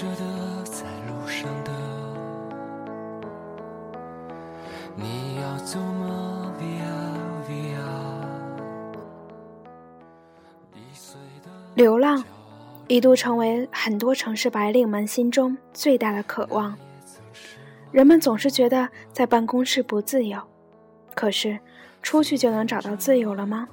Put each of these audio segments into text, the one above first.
着的，在路上的，你要走吗？Via Via。流浪一度成为很多城市白领们心中最大的渴望。人们总是觉得在办公室不自由，可是出去就能找到自由了吗？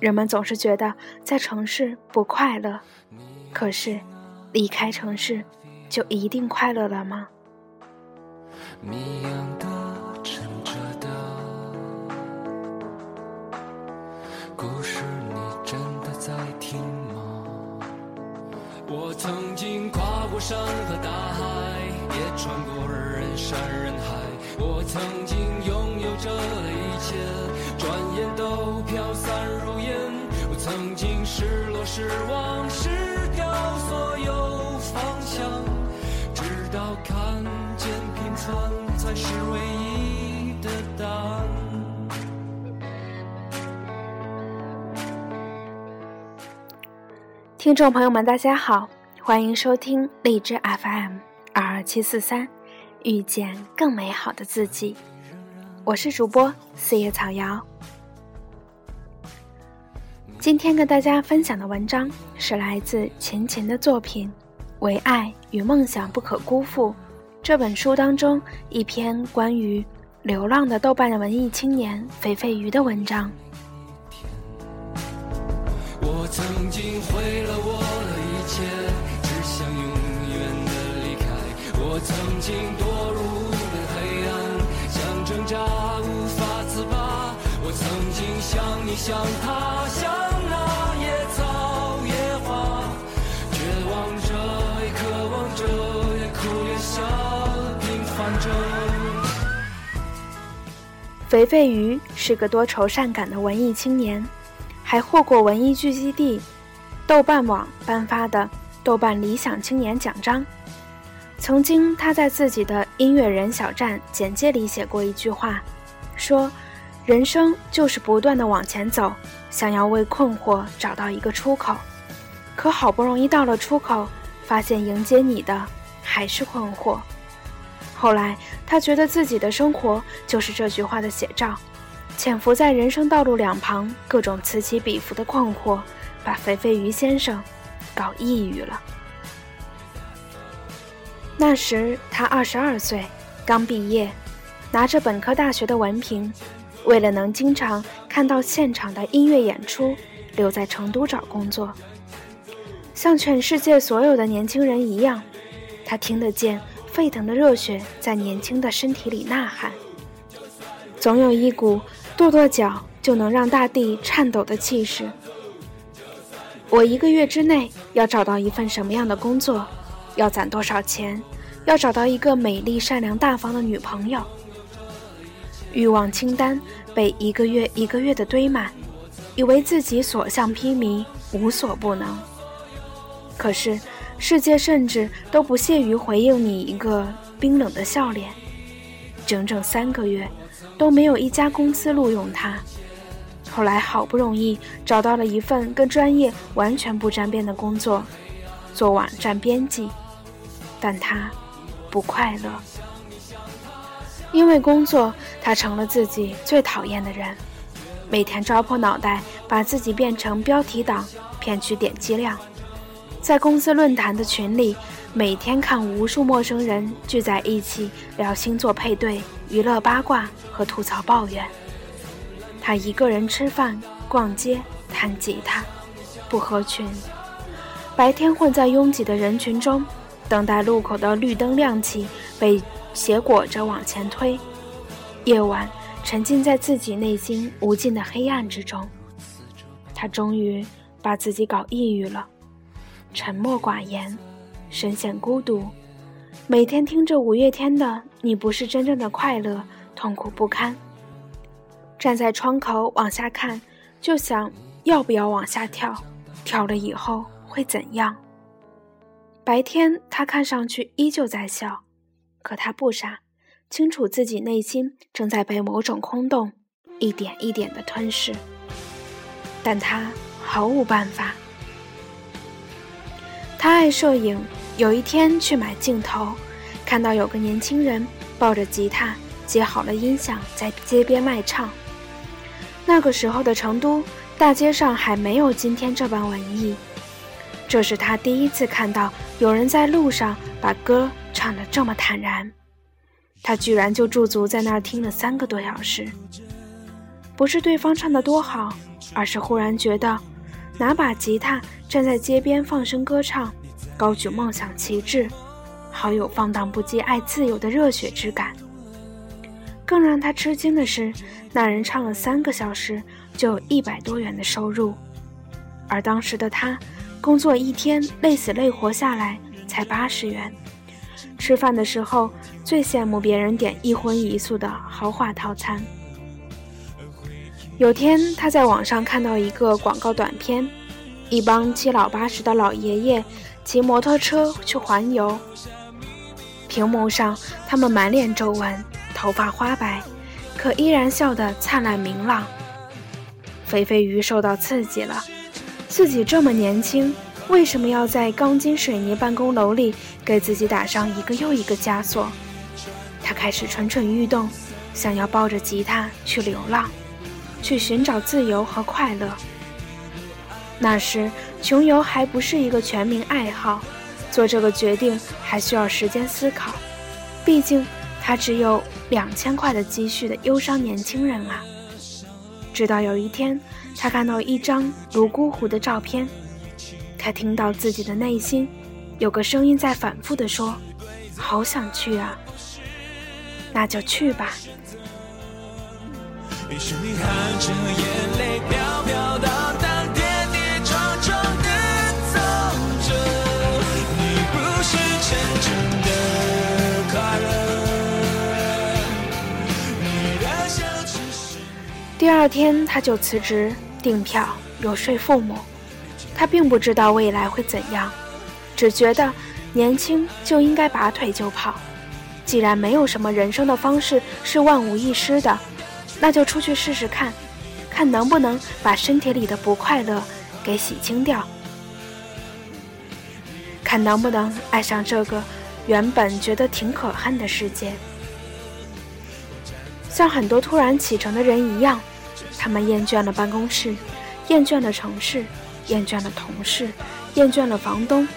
人们总是觉得在城市不快乐，可是离开城市就一定快乐了吗？谜样的，沉着的，故事你真的在听吗？我曾经跨过山和大海，也穿过人山人海。我曾经拥有着一切，转眼都飘散如烟。我曾经失落失望失掉所有方向，直到看见平凡才是唯一的答案。听众朋友们，大家好，欢迎收听荔枝 FM 二二七四三，遇见更美好的自己。我是主播四叶草瑶。今天跟大家分享的文章是来自秦秦的作品《唯爱与梦想不可辜负》这本书当中一篇关于流浪的豆瓣的文艺青年肥肥鱼的文章。我曾经毁了我的一切，只想永远的离开。我曾经堕入了黑暗，想挣扎无法自拔。我曾经像你，像他，像肥肥鱼是个多愁善感的文艺青年，还获过文艺聚集地、豆瓣网颁发的豆瓣理想青年奖章。曾经，他在自己的音乐人小站简介里写过一句话，说：“人生就是不断的往前走，想要为困惑找到一个出口。可好不容易到了出口，发现迎接你的还是困惑。”后来，他觉得自己的生活就是这句话的写照，潜伏在人生道路两旁各种此起彼伏的困惑，把肥肥鱼先生搞抑郁了。那时他二十二岁，刚毕业，拿着本科大学的文凭，为了能经常看到现场的音乐演出，留在成都找工作。像全世界所有的年轻人一样，他听得见。沸腾的热血在年轻的身体里呐喊，总有一股跺跺脚就能让大地颤抖的气势。我一个月之内要找到一份什么样的工作？要攒多少钱？要找到一个美丽、善良、大方的女朋友？欲望清单被一个月一个月的堆满，以为自己所向披靡，无所不能。可是。世界甚至都不屑于回应你一个冰冷的笑脸，整整三个月都没有一家公司录用他。后来好不容易找到了一份跟专业完全不沾边的工作，做网站编辑，但他不快乐，因为工作他成了自己最讨厌的人，每天抓破脑袋把自己变成标题党，骗取点击量。在公司论坛的群里，每天看无数陌生人聚在一起聊星座配对、娱乐八卦和吐槽抱怨。他一个人吃饭、逛街、弹吉他，不合群。白天混在拥挤的人群中，等待路口的绿灯亮起，被斜裹着往前推。夜晚沉浸在自己内心无尽的黑暗之中，他终于把自己搞抑郁了。沉默寡言，深陷孤独，每天听着五月天的《你不是真正的快乐》，痛苦不堪。站在窗口往下看，就想要不要往下跳，跳了以后会怎样？白天他看上去依旧在笑，可他不傻，清楚自己内心正在被某种空洞一点一点的吞噬，但他毫无办法。他爱摄影，有一天去买镜头，看到有个年轻人抱着吉他，接好了音响，在街边卖唱。那个时候的成都大街上还没有今天这般文艺，这是他第一次看到有人在路上把歌唱得这么坦然。他居然就驻足在那儿听了三个多小时。不是对方唱得多好，而是忽然觉得，拿把吉他站在街边放声歌唱。高举梦想旗帜，好有放荡不羁、爱自由的热血之感。更让他吃惊的是，那人唱了三个小时就有一百多元的收入，而当时的他，工作一天累死累活下来才八十元。吃饭的时候最羡慕别人点一荤一素的豪华套餐。有天他在网上看到一个广告短片，一帮七老八十的老爷爷。骑摩托车去环游，屏幕上他们满脸皱纹，头发花白，可依然笑得灿烂明朗。肥肥鱼受到刺激了，自己这么年轻，为什么要在钢筋水泥办公楼里给自己打上一个又一个枷锁？他开始蠢蠢欲动，想要抱着吉他去流浪，去寻找自由和快乐。那时。穷游还不是一个全民爱好，做这个决定还需要时间思考。毕竟他只有两千块的积蓄的忧伤年轻人啊。直到有一天，他看到一张泸沽湖的照片，他听到自己的内心有个声音在反复的说：“好想去啊，那就去吧。”于是你含着眼泪飘飘到。第二天，他就辞职订票，游说父母。他并不知道未来会怎样，只觉得年轻就应该拔腿就跑。既然没有什么人生的方式是万无一失的，那就出去试试看，看能不能把身体里的不快乐给洗清掉，看能不能爱上这个原本觉得挺可恨的世界。像很多突然启程的人一样。他们厌倦了办公室，厌倦了城市，厌倦了同事，厌倦了房东，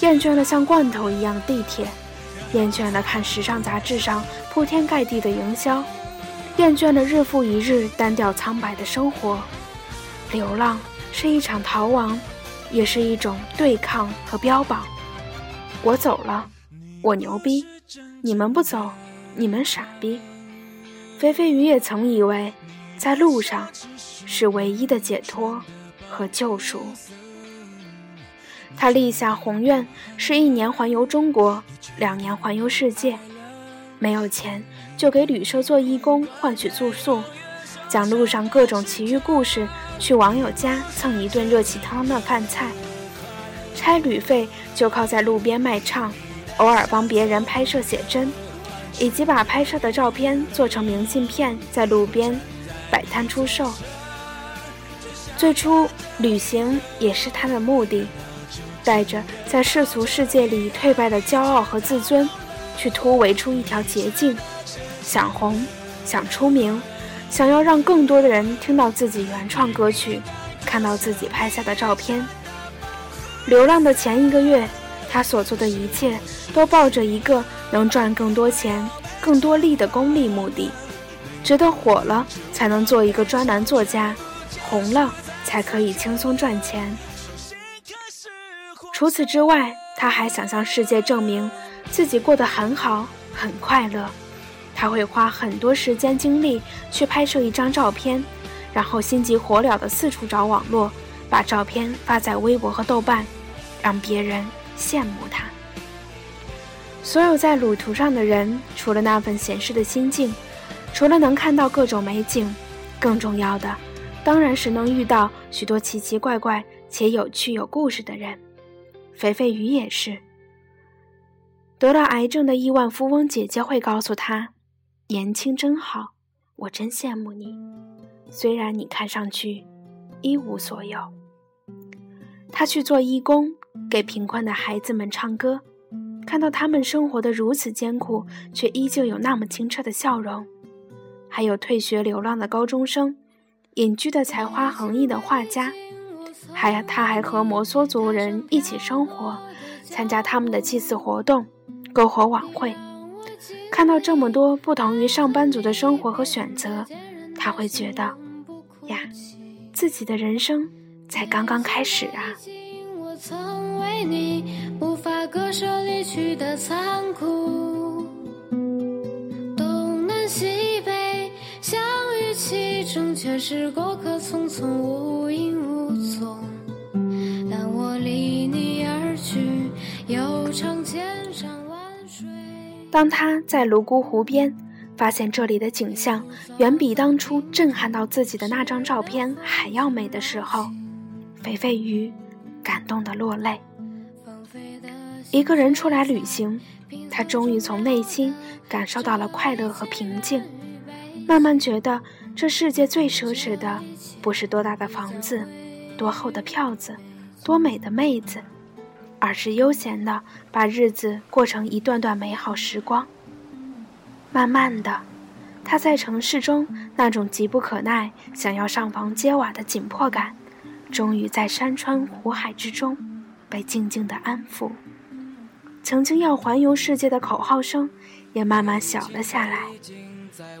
厌倦了像罐头一样的地铁，厌倦了看时尚杂志上铺天盖地的营销，厌倦了日复一日单调苍白的生活。流浪是一场逃亡，也是一种对抗和标榜。我走了，我牛逼；你们不走，你们傻逼。飞飞鱼也曾以为。在路上，是唯一的解脱和救赎。他立下宏愿，是一年环游中国，两年环游世界。没有钱，就给旅社做义工，换取住宿，讲路上各种奇遇故事，去网友家蹭一顿热气腾腾的饭菜。差旅费就靠在路边卖唱，偶尔帮别人拍摄写真，以及把拍摄的照片做成明信片，在路边。摆摊出售。最初，旅行也是他的目的，带着在世俗世界里退败的骄傲和自尊，去突围出一条捷径。想红，想出名，想要让更多的人听到自己原创歌曲，看到自己拍下的照片。流浪的前一个月，他所做的一切都抱着一个能赚更多钱、更多利的功利目的。觉得火了才能做一个专栏作家，红了才可以轻松赚钱。除此之外，他还想向世界证明自己过得很好、很快乐。他会花很多时间精力去拍摄一张照片，然后心急火燎地四处找网络，把照片发在微博和豆瓣，让别人羡慕他。所有在旅途上的人，除了那份闲适的心境。除了能看到各种美景，更重要的当然是能遇到许多奇奇怪怪且有趣有故事的人。肥肥鱼也是。得了癌症的亿万富翁姐姐会告诉他：“年轻真好，我真羡慕你。虽然你看上去一无所有。”他去做义工，给贫困的孩子们唱歌，看到他们生活的如此艰苦，却依旧有那么清澈的笑容；还有退学流浪的高中生，隐居的才华横溢的画家，还他还和摩梭族人一起生活，参加他们的祭祀活动、篝火晚会。看到这么多不同于上班族的生活和选择，他会觉得，呀，自己的人生才刚刚开始啊。东南西北相遇其中，却是过客匆匆无影无踪。但我离你而去，又唱千山。当他在泸沽湖边发现这里的景象远比当初震撼到自己的那张照片还要美的时候，肥肥鱼感动的落泪。一个人出来旅行，他终于从内心感受到了快乐和平静，慢慢觉得这世界最奢侈的不是多大的房子、多厚的票子、多美的妹子，而是悠闲的把日子过成一段段美好时光。慢慢的，他在城市中那种急不可耐、想要上房揭瓦的紧迫感，终于在山川湖海之中被静静的安抚。曾经要环游世界的口号声，也慢慢小了下来。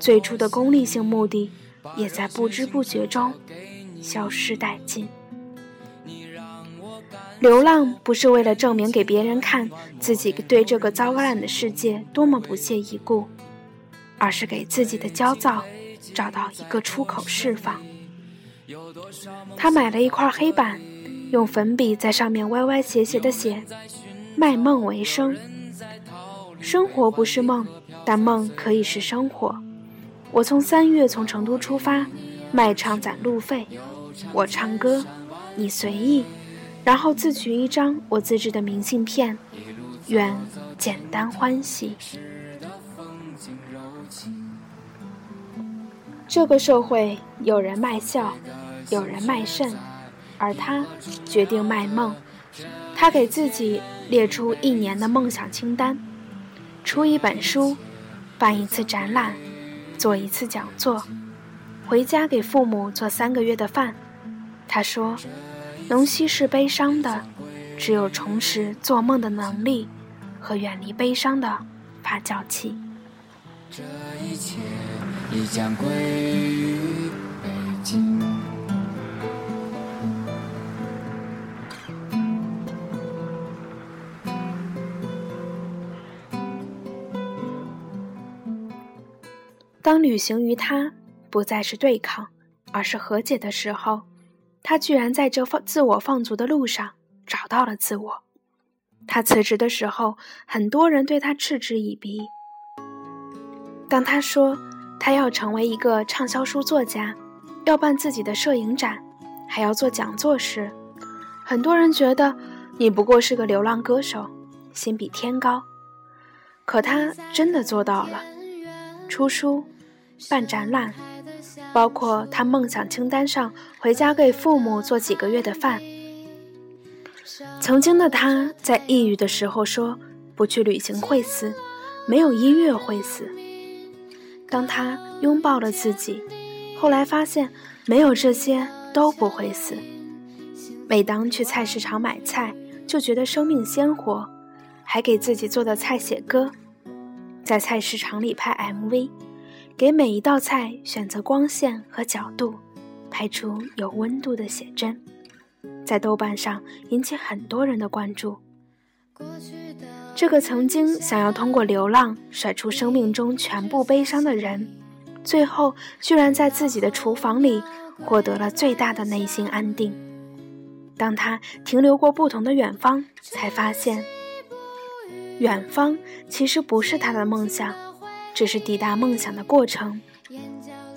最初的功利性目的，也在不知不觉中消失殆尽。流浪不是为了证明给别人看自己对这个糟烂的世界多么不屑一顾，而是给自己的焦躁找到一个出口释放。他买了一块黑板，用粉笔在上面歪歪斜斜的写。卖梦为生，生活不是梦，但梦可以是生活。我从三月从成都出发，卖唱攒路费。我唱歌，你随意，然后自取一张我自制的明信片。愿简单欢喜。这个社会有人卖笑，有人卖肾，而他决定卖梦。他给自己列出一年的梦想清单：出一本书，办一次展览，做一次讲座，回家给父母做三个月的饭。他说：“能稀释悲伤的，只有重拾做梦的能力和远离悲伤的发酵器。”这一切已将归于北京。当旅行于他不再是对抗，而是和解的时候，他居然在这放自我放逐的路上找到了自我。他辞职的时候，很多人对他嗤之以鼻。当他说他要成为一个畅销书作家，要办自己的摄影展，还要做讲座时，很多人觉得你不过是个流浪歌手，心比天高。可他真的做到了，出书。办展览，包括他梦想清单上回家给父母做几个月的饭。曾经的他在抑郁的时候说：“不去旅行会死，没有音乐会死。”当他拥抱了自己，后来发现没有这些都不会死。每当去菜市场买菜，就觉得生命鲜活，还给自己做的菜写歌，在菜市场里拍 MV。给每一道菜选择光线和角度，拍出有温度的写真，在豆瓣上引起很多人的关注。这个曾经想要通过流浪甩出生命中全部悲伤的人，最后居然在自己的厨房里获得了最大的内心安定。当他停留过不同的远方，才发现，远方其实不是他的梦想。只是抵达梦想的过程，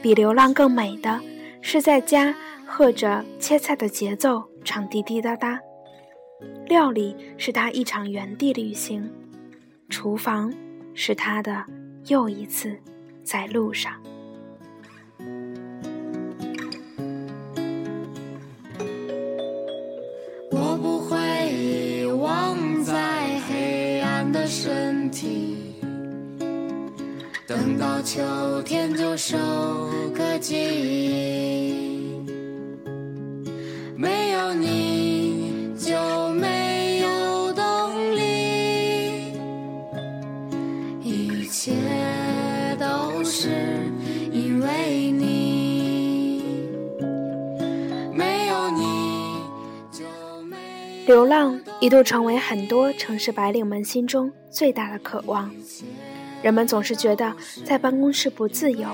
比流浪更美的是在家和着切菜的节奏唱滴滴答答。料理是他一场原地旅行，厨房是他的又一次在路上。我不会遗忘在黑暗的。身体，等到秋天就收割季。没有你就没有动力，一切都是因为你。没有你就没流浪一度成为很多城市白领们心中最大的渴望。人们总是觉得在办公室不自由，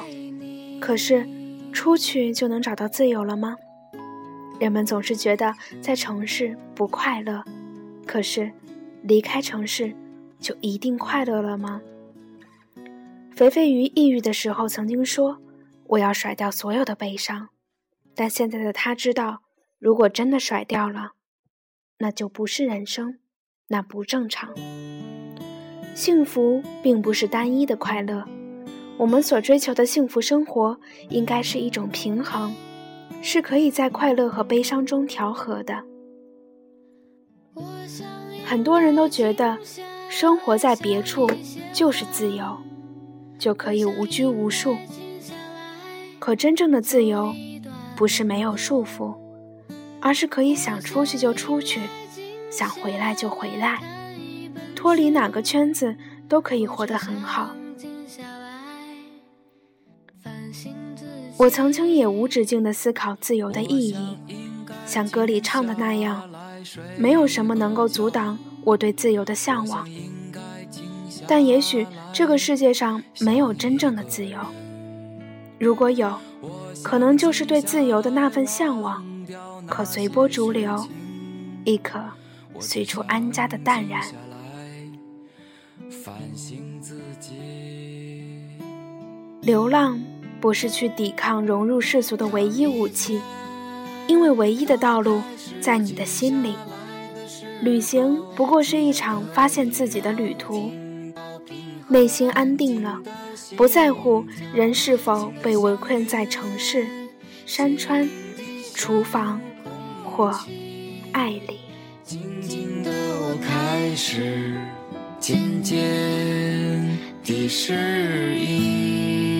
可是出去就能找到自由了吗？人们总是觉得在城市不快乐，可是离开城市就一定快乐了吗？肥肥鱼抑郁的时候曾经说：“我要甩掉所有的悲伤。”但现在的他知道，如果真的甩掉了，那就不是人生，那不正常。幸福并不是单一的快乐，我们所追求的幸福生活应该是一种平衡。是可以在快乐和悲伤中调和的。很多人都觉得生活在别处就是自由，就可以无拘无束。可真正的自由，不是没有束缚，而是可以想出去就出去，想回来就回来，脱离哪个圈子都可以活得很好。我曾经也无止境地思考自由的意义，像歌里唱的那样，没有什么能够阻挡我对自由的向往。但也许这个世界上没有真正的自由，如果有，可能就是对自由的那份向往，可随波逐流，亦可随处安家的淡然。流浪。不是去抵抗融入世俗的唯一武器，因为唯一的道路在你的心里。旅行不过是一场发现自己的旅途，内心安定了，不在乎人是否被围困在城市、山川、厨房或爱里。静静的我开始渐渐地适应。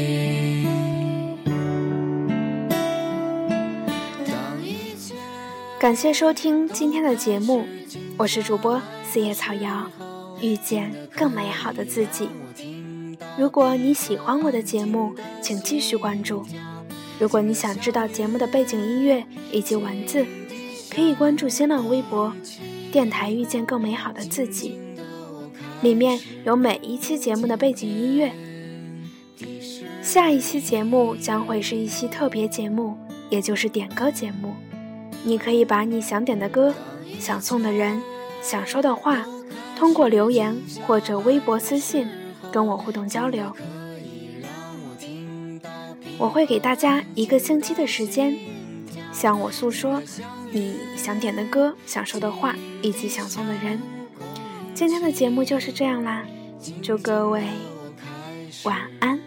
感谢收听今天的节目，我是主播四叶草瑶，遇见更美好的自己。如果你喜欢我的节目，请继续关注。如果你想知道节目的背景音乐以及文字，可以关注新浪微博“电台遇见更美好的自己”，里面有每一期节目的背景音乐。下一期节目将会是一期特别节目，也就是点歌节目。你可以把你想点的歌、想送的人、想说的话，通过留言或者微博私信跟我互动交流。我会给大家一个星期的时间，向我诉说你想点的歌、想说的话以及想送的人。今天的节目就是这样啦，祝各位晚安。